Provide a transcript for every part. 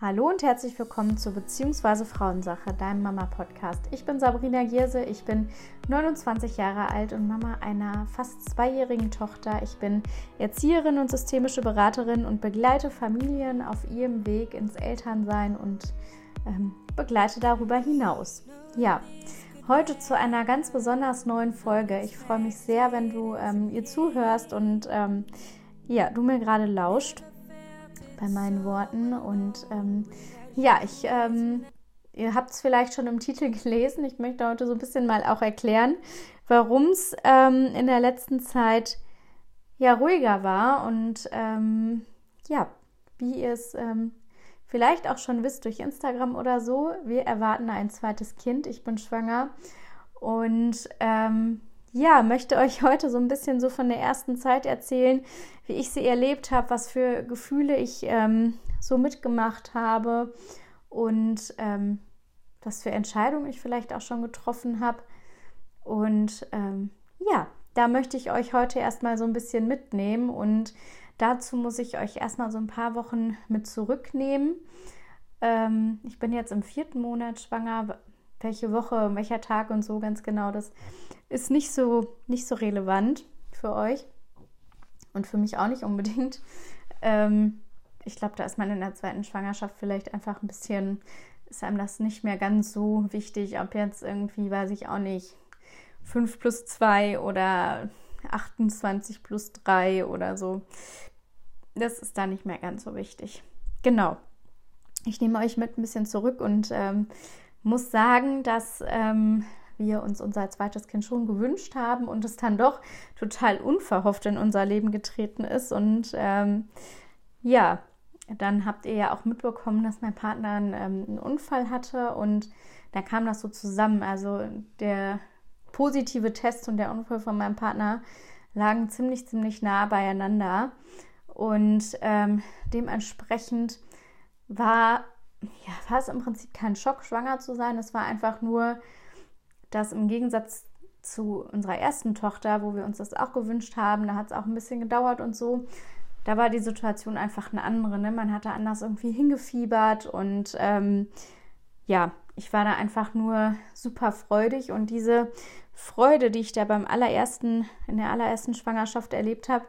Hallo und herzlich willkommen zu Beziehungsweise Frauensache, deinem Mama-Podcast. Ich bin Sabrina Gierse, ich bin 29 Jahre alt und Mama einer fast zweijährigen Tochter. Ich bin Erzieherin und systemische Beraterin und begleite Familien auf ihrem Weg ins Elternsein und ähm, begleite darüber hinaus. Ja, heute zu einer ganz besonders neuen Folge. Ich freue mich sehr, wenn du ähm, ihr zuhörst und ähm, ja, du mir gerade lauscht bei meinen Worten. Und ähm, ja, ich, ähm, ihr habt es vielleicht schon im Titel gelesen. Ich möchte heute so ein bisschen mal auch erklären, warum es ähm, in der letzten Zeit ja ruhiger war und ähm, ja, wie ihr es ähm, vielleicht auch schon wisst durch Instagram oder so. Wir erwarten ein zweites Kind. Ich bin schwanger und ähm, ja, möchte euch heute so ein bisschen so von der ersten Zeit erzählen, wie ich sie erlebt habe, was für Gefühle ich ähm, so mitgemacht habe und ähm, was für Entscheidungen ich vielleicht auch schon getroffen habe. Und ähm, ja, da möchte ich euch heute erstmal so ein bisschen mitnehmen und dazu muss ich euch erstmal so ein paar Wochen mit zurücknehmen. Ähm, ich bin jetzt im vierten Monat schwanger. Welche Woche, welcher Tag und so ganz genau, das ist nicht so, nicht so relevant für euch und für mich auch nicht unbedingt. Ähm, ich glaube, da ist man in der zweiten Schwangerschaft vielleicht einfach ein bisschen, ist einem das nicht mehr ganz so wichtig, ob jetzt irgendwie, weiß ich auch nicht, 5 plus 2 oder 28 plus 3 oder so. Das ist da nicht mehr ganz so wichtig. Genau. Ich nehme euch mit ein bisschen zurück und ähm, muss sagen, dass ähm, wir uns unser zweites Kind schon gewünscht haben und es dann doch total unverhofft in unser Leben getreten ist. Und ähm, ja, dann habt ihr ja auch mitbekommen, dass mein Partner einen, ähm, einen Unfall hatte und da kam das so zusammen. Also der positive Test und der Unfall von meinem Partner lagen ziemlich, ziemlich nah beieinander. Und ähm, dementsprechend war, ja, war es im Prinzip kein Schock, schwanger zu sein. Es war einfach nur dass im Gegensatz zu unserer ersten Tochter, wo wir uns das auch gewünscht haben, da hat es auch ein bisschen gedauert und so, da war die Situation einfach eine andere. Ne? Man hatte anders irgendwie hingefiebert und ähm, ja, ich war da einfach nur super freudig und diese Freude, die ich da beim allerersten, in der allerersten Schwangerschaft erlebt habe,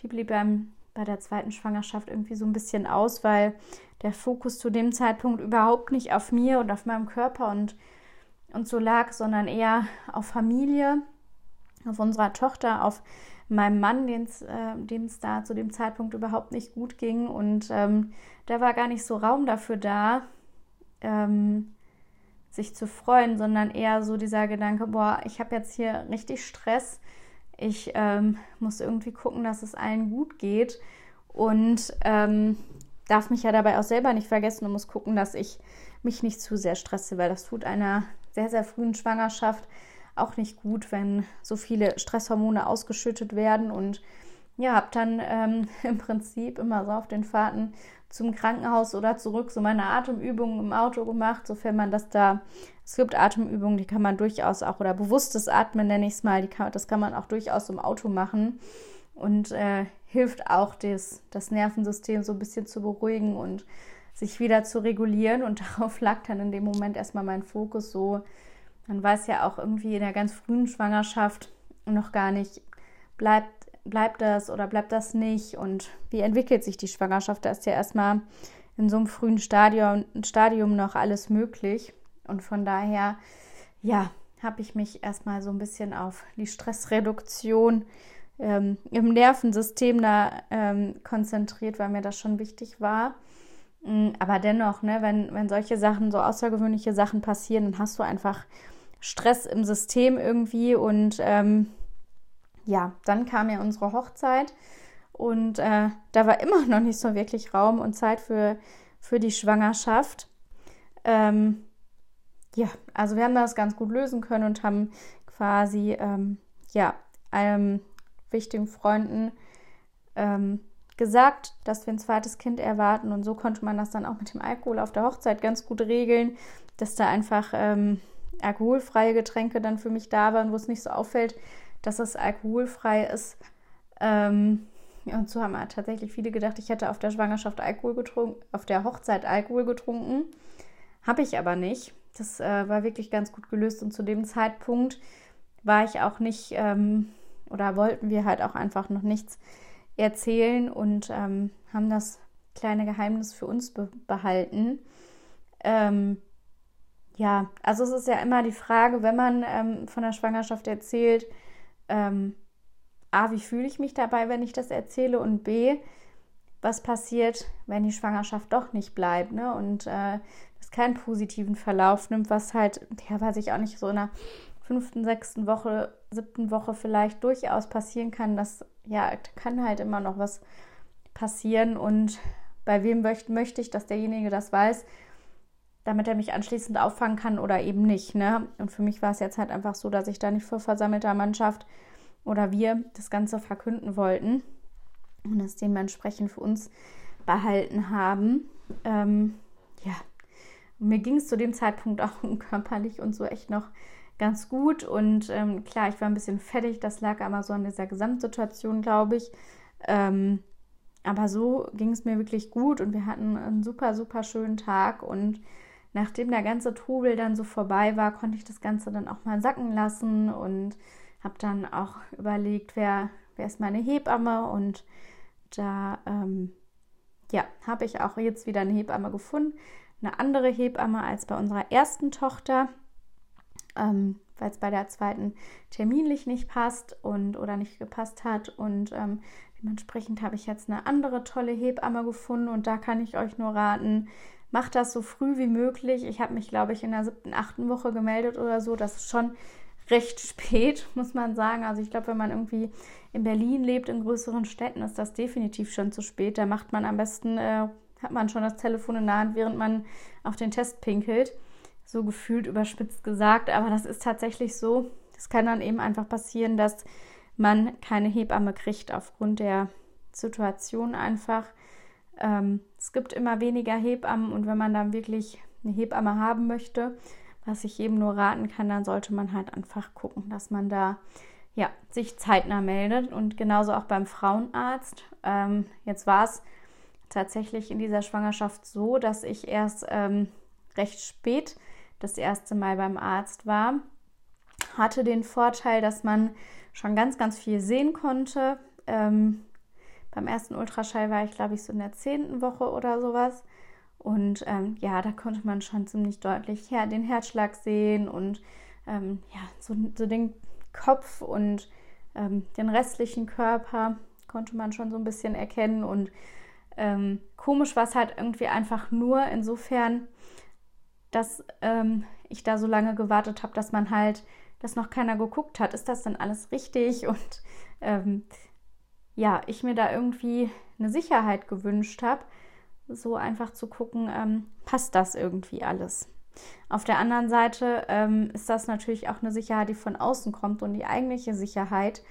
die blieb beim, bei der zweiten Schwangerschaft irgendwie so ein bisschen aus, weil der Fokus zu dem Zeitpunkt überhaupt nicht auf mir und auf meinem Körper und und so lag, sondern eher auf Familie, auf unserer Tochter, auf meinem Mann, äh, dem es da zu dem Zeitpunkt überhaupt nicht gut ging. Und ähm, da war gar nicht so Raum dafür da, ähm, sich zu freuen, sondern eher so dieser Gedanke, boah, ich habe jetzt hier richtig Stress. Ich ähm, muss irgendwie gucken, dass es allen gut geht. Und ähm, darf mich ja dabei auch selber nicht vergessen. Und muss gucken, dass ich mich nicht zu sehr stresse, weil das tut einer sehr, sehr frühen Schwangerschaft auch nicht gut, wenn so viele Stresshormone ausgeschüttet werden. Und ja, habe dann ähm, im Prinzip immer so auf den Fahrten zum Krankenhaus oder zurück. So meine Atemübungen im Auto gemacht, sofern man das da, es gibt Atemübungen, die kann man durchaus auch, oder bewusstes Atmen nenne ich es mal, kann, das kann man auch durchaus im Auto machen und äh, hilft auch, das, das Nervensystem so ein bisschen zu beruhigen und sich wieder zu regulieren. Und darauf lag dann in dem Moment erstmal mein Fokus so. Man weiß ja auch irgendwie in der ganz frühen Schwangerschaft noch gar nicht, bleibt, bleibt das oder bleibt das nicht und wie entwickelt sich die Schwangerschaft. Da ist ja erstmal in so einem frühen Stadium, Stadium noch alles möglich. Und von daher, ja, habe ich mich erstmal so ein bisschen auf die Stressreduktion ähm, im Nervensystem da ähm, konzentriert, weil mir das schon wichtig war. Mm, aber dennoch, ne, wenn, wenn solche Sachen, so außergewöhnliche Sachen passieren, dann hast du einfach Stress im System irgendwie. Und ähm, ja, dann kam ja unsere Hochzeit und äh, da war immer noch nicht so wirklich Raum und Zeit für, für die Schwangerschaft. Ähm, ja, also wir haben das ganz gut lösen können und haben quasi, ähm, ja, einem wichtigen Freunden ähm, gesagt, dass wir ein zweites Kind erwarten. Und so konnte man das dann auch mit dem Alkohol auf der Hochzeit ganz gut regeln, dass da einfach ähm, alkoholfreie Getränke dann für mich da waren, wo es nicht so auffällt, dass es alkoholfrei ist. Ähm, und so haben tatsächlich viele gedacht, ich hätte auf der Schwangerschaft Alkohol getrunken, auf der Hochzeit Alkohol getrunken. Habe ich aber nicht. Das äh, war wirklich ganz gut gelöst und zu dem Zeitpunkt war ich auch nicht ähm, oder wollten wir halt auch einfach noch nichts erzählen und ähm, haben das kleine Geheimnis für uns be behalten. Ähm, ja, also es ist ja immer die Frage, wenn man ähm, von der Schwangerschaft erzählt, ähm, A, wie fühle ich mich dabei, wenn ich das erzähle und B, was passiert, wenn die Schwangerschaft doch nicht bleibt ne? und äh, das keinen positiven Verlauf nimmt, was halt, ja, weiß ich auch nicht, so in der fünften, sechsten Woche, siebten Woche vielleicht durchaus passieren kann, das, ja, kann halt immer noch was passieren und bei wem möchte, ich, dass derjenige das weiß, damit er mich anschließend auffangen kann oder eben nicht. Ne? Und für mich war es jetzt halt einfach so, dass ich da nicht vor versammelter Mannschaft oder wir das Ganze verkünden wollten und es dementsprechend für uns behalten haben. Ähm, ja, mir ging es zu dem Zeitpunkt auch körperlich und so echt noch ganz gut. Und ähm, klar, ich war ein bisschen fertig. Das lag aber so an dieser Gesamtsituation, glaube ich. Ähm, aber so ging es mir wirklich gut und wir hatten einen super, super schönen Tag. Und nachdem der ganze Trubel dann so vorbei war, konnte ich das Ganze dann auch mal sacken lassen und habe dann auch überlegt, wer, wer ist meine Hebamme. Und da, ähm, ja, habe ich auch jetzt wieder eine Hebamme gefunden. Eine andere Hebamme als bei unserer ersten Tochter. Ähm, weil es bei der zweiten terminlich nicht passt und oder nicht gepasst hat. Und ähm, Dementsprechend habe ich jetzt eine andere tolle Hebamme gefunden und da kann ich euch nur raten, macht das so früh wie möglich. Ich habe mich, glaube ich, in der siebten, achten Woche gemeldet oder so. Das ist schon recht spät, muss man sagen. Also ich glaube, wenn man irgendwie in Berlin lebt, in größeren Städten, ist das definitiv schon zu spät. Da macht man am besten, äh, hat man schon das Telefon in der Hand, während man auf den Test pinkelt. So gefühlt überspitzt gesagt, aber das ist tatsächlich so. Das kann dann eben einfach passieren, dass man keine Hebamme kriegt aufgrund der Situation einfach. Ähm, es gibt immer weniger Hebammen und wenn man dann wirklich eine Hebamme haben möchte, was ich jedem nur raten kann, dann sollte man halt einfach gucken, dass man da ja, sich zeitnah meldet und genauso auch beim Frauenarzt. Ähm, jetzt war es tatsächlich in dieser Schwangerschaft so, dass ich erst ähm, recht spät das erste Mal beim Arzt war. Hatte den Vorteil, dass man schon ganz, ganz viel sehen konnte. Ähm, beim ersten Ultraschall war ich, glaube ich, so in der zehnten Woche oder sowas. Und ähm, ja, da konnte man schon ziemlich deutlich ja, den Herzschlag sehen und ähm, ja, so, so, den Kopf und ähm, den restlichen Körper konnte man schon so ein bisschen erkennen. Und ähm, komisch war es halt irgendwie einfach nur insofern, dass ähm, ich da so lange gewartet habe, dass man halt dass noch keiner geguckt hat, ist das dann alles richtig? Und ähm, ja, ich mir da irgendwie eine Sicherheit gewünscht habe, so einfach zu gucken, ähm, passt das irgendwie alles? Auf der anderen Seite ähm, ist das natürlich auch eine Sicherheit, die von außen kommt und die eigentliche Sicherheit,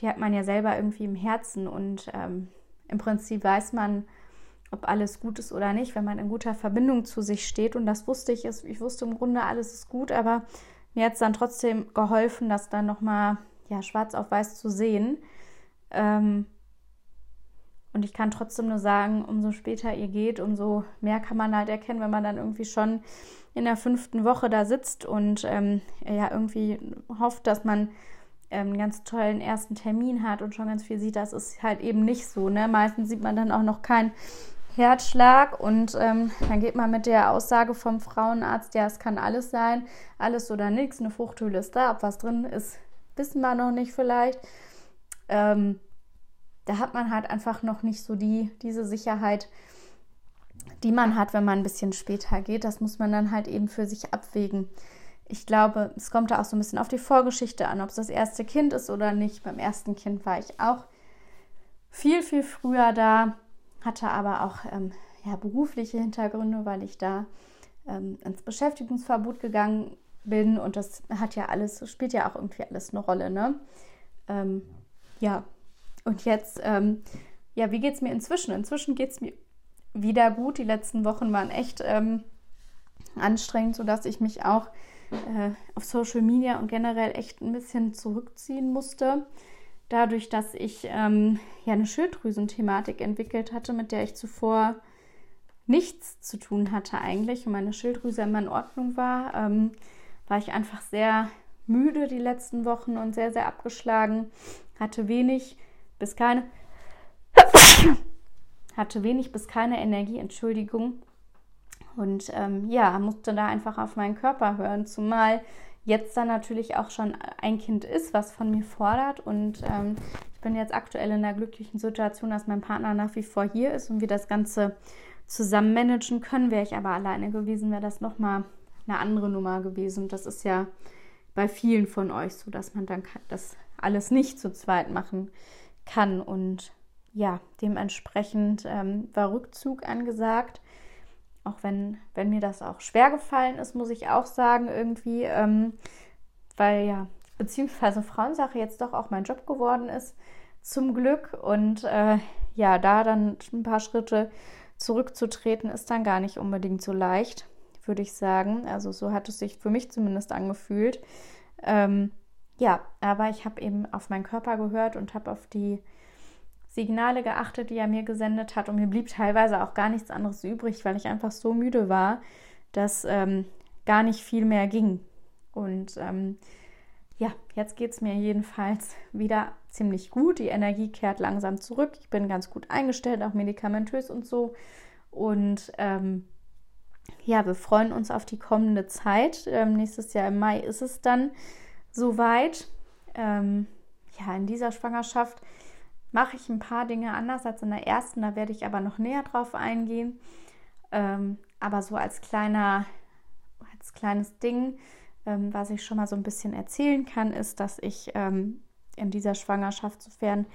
die hat man ja selber irgendwie im Herzen und ähm, im Prinzip weiß man, ob alles gut ist oder nicht, wenn man in guter Verbindung zu sich steht. Und das wusste ich. Ich wusste im Grunde, alles ist gut, aber mir hat es dann trotzdem geholfen, das dann nochmal ja, schwarz auf weiß zu sehen. Ähm, und ich kann trotzdem nur sagen, umso später ihr geht, umso mehr kann man halt erkennen, wenn man dann irgendwie schon in der fünften Woche da sitzt und ähm, ja irgendwie hofft, dass man ähm, einen ganz tollen ersten Termin hat und schon ganz viel sieht. Das ist halt eben nicht so. Ne? Meistens sieht man dann auch noch kein Herzschlag und ähm, dann geht man mit der Aussage vom Frauenarzt, ja, es kann alles sein, alles oder nichts, eine Fruchthöhle ist da, ob was drin ist, wissen wir noch nicht vielleicht. Ähm, da hat man halt einfach noch nicht so die, diese Sicherheit, die man hat, wenn man ein bisschen später geht. Das muss man dann halt eben für sich abwägen. Ich glaube, es kommt da auch so ein bisschen auf die Vorgeschichte an, ob es das erste Kind ist oder nicht. Beim ersten Kind war ich auch viel, viel früher da hatte aber auch ähm, ja, berufliche Hintergründe, weil ich da ähm, ins Beschäftigungsverbot gegangen bin und das hat ja alles, spielt ja auch irgendwie alles eine Rolle, ne? Ähm, ja, und jetzt, ähm, ja, wie geht es mir inzwischen? Inzwischen geht es mir wieder gut. Die letzten Wochen waren echt ähm, anstrengend, sodass ich mich auch äh, auf Social Media und generell echt ein bisschen zurückziehen musste dadurch, dass ich ähm, ja eine Schilddrüsenthematik entwickelt hatte, mit der ich zuvor nichts zu tun hatte eigentlich und meine Schilddrüse immer in Ordnung war, ähm, war ich einfach sehr müde die letzten Wochen und sehr, sehr abgeschlagen. Hatte wenig bis keine hatte wenig bis keine Energie, Entschuldigung. Und ähm, ja, musste da einfach auf meinen Körper hören, zumal jetzt dann natürlich auch schon ein Kind ist, was von mir fordert. Und ähm, ich bin jetzt aktuell in der glücklichen Situation, dass mein Partner nach wie vor hier ist und wir das Ganze zusammen managen können. Wäre ich aber alleine gewesen, wäre das nochmal eine andere Nummer gewesen. Das ist ja bei vielen von euch so, dass man dann das alles nicht zu zweit machen kann. Und ja, dementsprechend ähm, war Rückzug angesagt. Auch wenn, wenn mir das auch schwer gefallen ist, muss ich auch sagen, irgendwie, ähm, weil ja, beziehungsweise Frauensache jetzt doch auch mein Job geworden ist, zum Glück. Und äh, ja, da dann ein paar Schritte zurückzutreten, ist dann gar nicht unbedingt so leicht, würde ich sagen. Also so hat es sich für mich zumindest angefühlt. Ähm, ja, aber ich habe eben auf meinen Körper gehört und habe auf die Signale geachtet, die er mir gesendet hat. Und mir blieb teilweise auch gar nichts anderes übrig, weil ich einfach so müde war, dass ähm, gar nicht viel mehr ging. Und ähm, ja, jetzt geht es mir jedenfalls wieder ziemlich gut. Die Energie kehrt langsam zurück. Ich bin ganz gut eingestellt, auch medikamentös und so. Und ähm, ja, wir freuen uns auf die kommende Zeit. Ähm, nächstes Jahr im Mai ist es dann soweit. Ähm, ja, in dieser Schwangerschaft mache ich ein paar Dinge anders als in der ersten. Da werde ich aber noch näher drauf eingehen. Ähm, aber so als kleiner, als kleines Ding, ähm, was ich schon mal so ein bisschen erzählen kann, ist, dass ich ähm, in dieser Schwangerschaft, sofern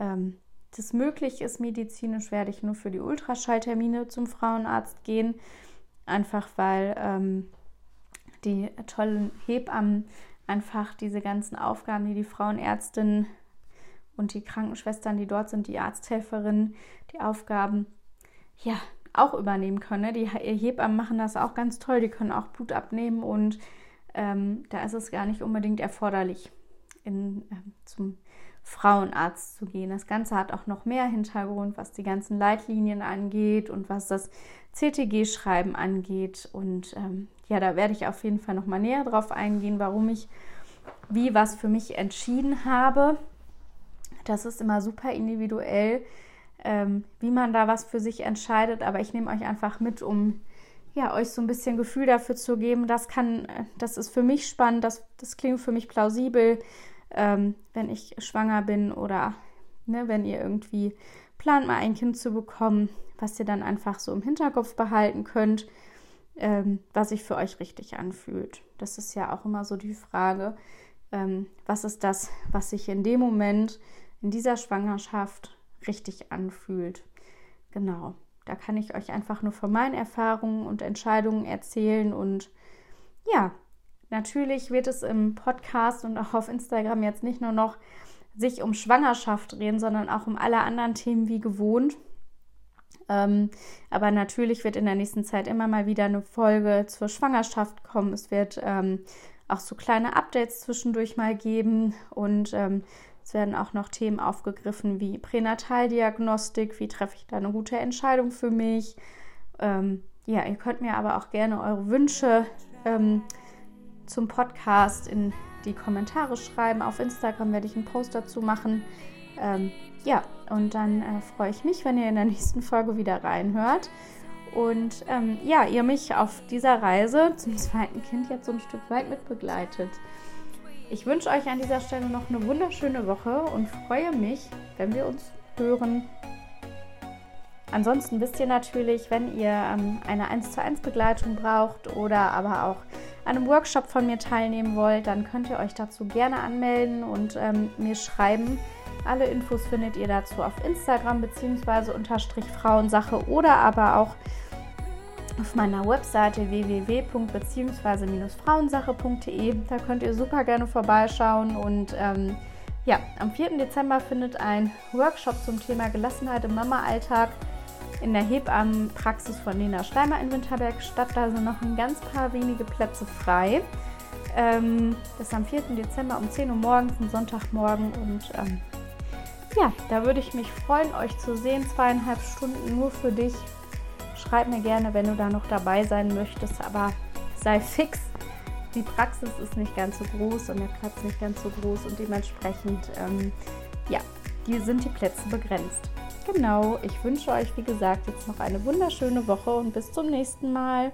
ähm, das möglich ist medizinisch, werde ich nur für die Ultraschalltermine zum Frauenarzt gehen. Einfach weil ähm, die tollen Hebammen einfach diese ganzen Aufgaben, die die Frauenärztin und die Krankenschwestern, die dort sind, die Arzthelferinnen, die Aufgaben, ja, auch übernehmen können. Ne? Die Hebammen machen das auch ganz toll. Die können auch Blut abnehmen und ähm, da ist es gar nicht unbedingt erforderlich, in, äh, zum Frauenarzt zu gehen. Das Ganze hat auch noch mehr Hintergrund, was die ganzen Leitlinien angeht und was das CTG-Schreiben angeht. Und ähm, ja, da werde ich auf jeden Fall noch mal näher drauf eingehen, warum ich wie was für mich entschieden habe. Das ist immer super individuell, ähm, wie man da was für sich entscheidet. Aber ich nehme euch einfach mit, um ja, euch so ein bisschen Gefühl dafür zu geben. Das kann, das ist für mich spannend, das, das klingt für mich plausibel, ähm, wenn ich schwanger bin oder ne, wenn ihr irgendwie plant, mal ein Kind zu bekommen, was ihr dann einfach so im Hinterkopf behalten könnt, ähm, was sich für euch richtig anfühlt. Das ist ja auch immer so die Frage, ähm, was ist das, was sich in dem Moment in dieser Schwangerschaft richtig anfühlt. Genau, da kann ich euch einfach nur von meinen Erfahrungen und Entscheidungen erzählen und ja, natürlich wird es im Podcast und auch auf Instagram jetzt nicht nur noch sich um Schwangerschaft drehen, sondern auch um alle anderen Themen wie gewohnt. Ähm, aber natürlich wird in der nächsten Zeit immer mal wieder eine Folge zur Schwangerschaft kommen. Es wird ähm, auch so kleine Updates zwischendurch mal geben und ähm, es werden auch noch Themen aufgegriffen wie Pränataldiagnostik, wie treffe ich da eine gute Entscheidung für mich. Ähm, ja, ihr könnt mir aber auch gerne eure Wünsche ähm, zum Podcast in die Kommentare schreiben. Auf Instagram werde ich einen Post dazu machen. Ähm, ja, und dann äh, freue ich mich, wenn ihr in der nächsten Folge wieder reinhört. Und ähm, ja, ihr mich auf dieser Reise zum zweiten Kind jetzt so ein Stück weit mitbegleitet. Ich wünsche euch an dieser Stelle noch eine wunderschöne Woche und freue mich, wenn wir uns hören. Ansonsten wisst ihr natürlich, wenn ihr ähm, eine 1 zu 1 Begleitung braucht oder aber auch an einem Workshop von mir teilnehmen wollt, dann könnt ihr euch dazu gerne anmelden und ähm, mir schreiben. Alle Infos findet ihr dazu auf Instagram bzw. unterstrich Frauensache oder aber auch auf meiner Webseite www.beziehungsweise-frauensache.de. Da könnt ihr super gerne vorbeischauen und ähm, ja, am 4. Dezember findet ein Workshop zum Thema Gelassenheit im Mama-Alltag in der Hebammenpraxis von Lena Steimer in Winterberg statt. Da sind noch ein ganz paar wenige Plätze frei. Ähm, das ist am 4. Dezember um 10 Uhr morgens, am Sonntagmorgen und ähm, ja, da würde ich mich freuen, euch zu sehen. Zweieinhalb Stunden nur für dich. Schreib mir gerne, wenn du da noch dabei sein möchtest, aber sei fix. Die Praxis ist nicht ganz so groß und der Platz nicht ganz so groß und dementsprechend, ähm, ja, die sind die Plätze begrenzt. Genau, ich wünsche euch, wie gesagt, jetzt noch eine wunderschöne Woche und bis zum nächsten Mal.